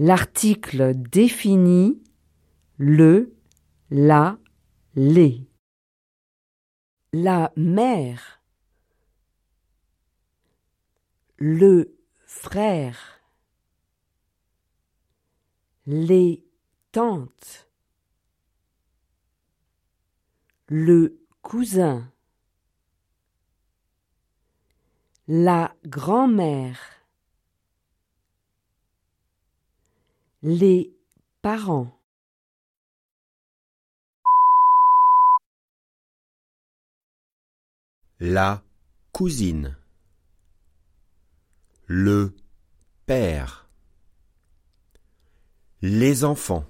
L'article définit le, la, les. La mère, le frère, les tantes, le cousin, la grand-mère, les parents. La cousine. Le père. Les enfants.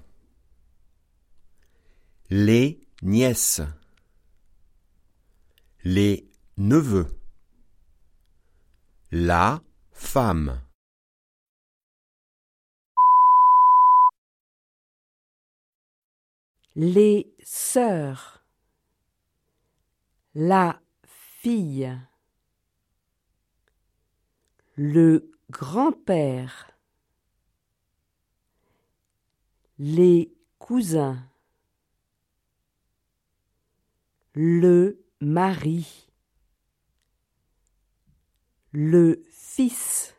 Les nièces. Les neveux. La femme. Les sœurs, la fille, le grand-père, les cousins, le mari, le fils.